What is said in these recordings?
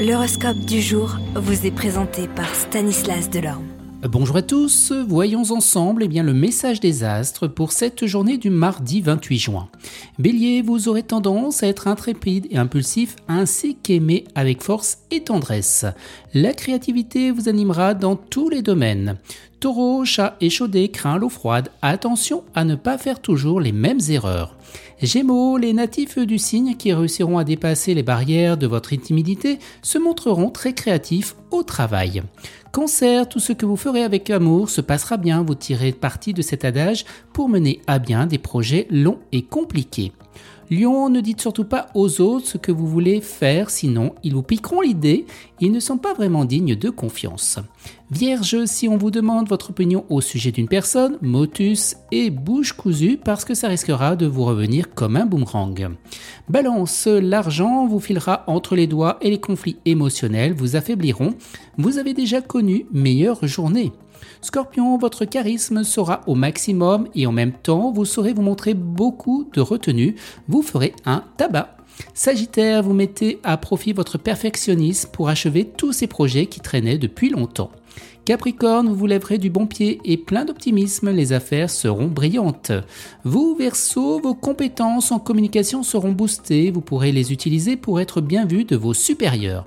L'horoscope du jour vous est présenté par Stanislas Delorme. Bonjour à tous, voyons ensemble eh bien, le message des astres pour cette journée du mardi 28 juin. Bélier, vous aurez tendance à être intrépide et impulsif ainsi qu'aimé avec force et tendresse. La créativité vous animera dans tous les domaines. Taureau, chat échaudé craint l'eau froide, attention à ne pas faire toujours les mêmes erreurs. Gémeaux, les natifs du signe qui réussiront à dépasser les barrières de votre intimidité se montreront très créatifs au travail. Cancer, tout ce que vous ferez avec amour se passera bien, vous tirez parti de cet adage pour mener à bien des projets longs et compliqués. Lion, ne dites surtout pas aux autres ce que vous voulez faire, sinon ils vous piqueront l'idée, ils ne sont pas vraiment dignes de confiance. Vierge, si on vous demande votre opinion au sujet d'une personne, motus et bouche cousue parce que ça risquera de vous revenir comme un boomerang. Balance, l'argent vous filera entre les doigts et les conflits émotionnels vous affaibliront. Vous avez déjà connu meilleure journée. Scorpion, votre charisme sera au maximum et en même temps, vous saurez vous montrer beaucoup de retenue. Vous ferez un tabac. Sagittaire, vous mettez à profit votre perfectionnisme pour achever tous ces projets qui traînaient depuis longtemps. Capricorne, vous vous lèverez du bon pied et plein d'optimisme, les affaires seront brillantes. Vous, Verseau, vos compétences en communication seront boostées, vous pourrez les utiliser pour être bien vu de vos supérieurs.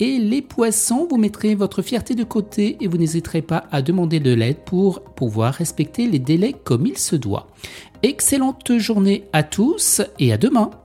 Et les poissons, vous mettrez votre fierté de côté et vous n'hésiterez pas à demander de l'aide pour pouvoir respecter les délais comme il se doit. Excellente journée à tous et à demain.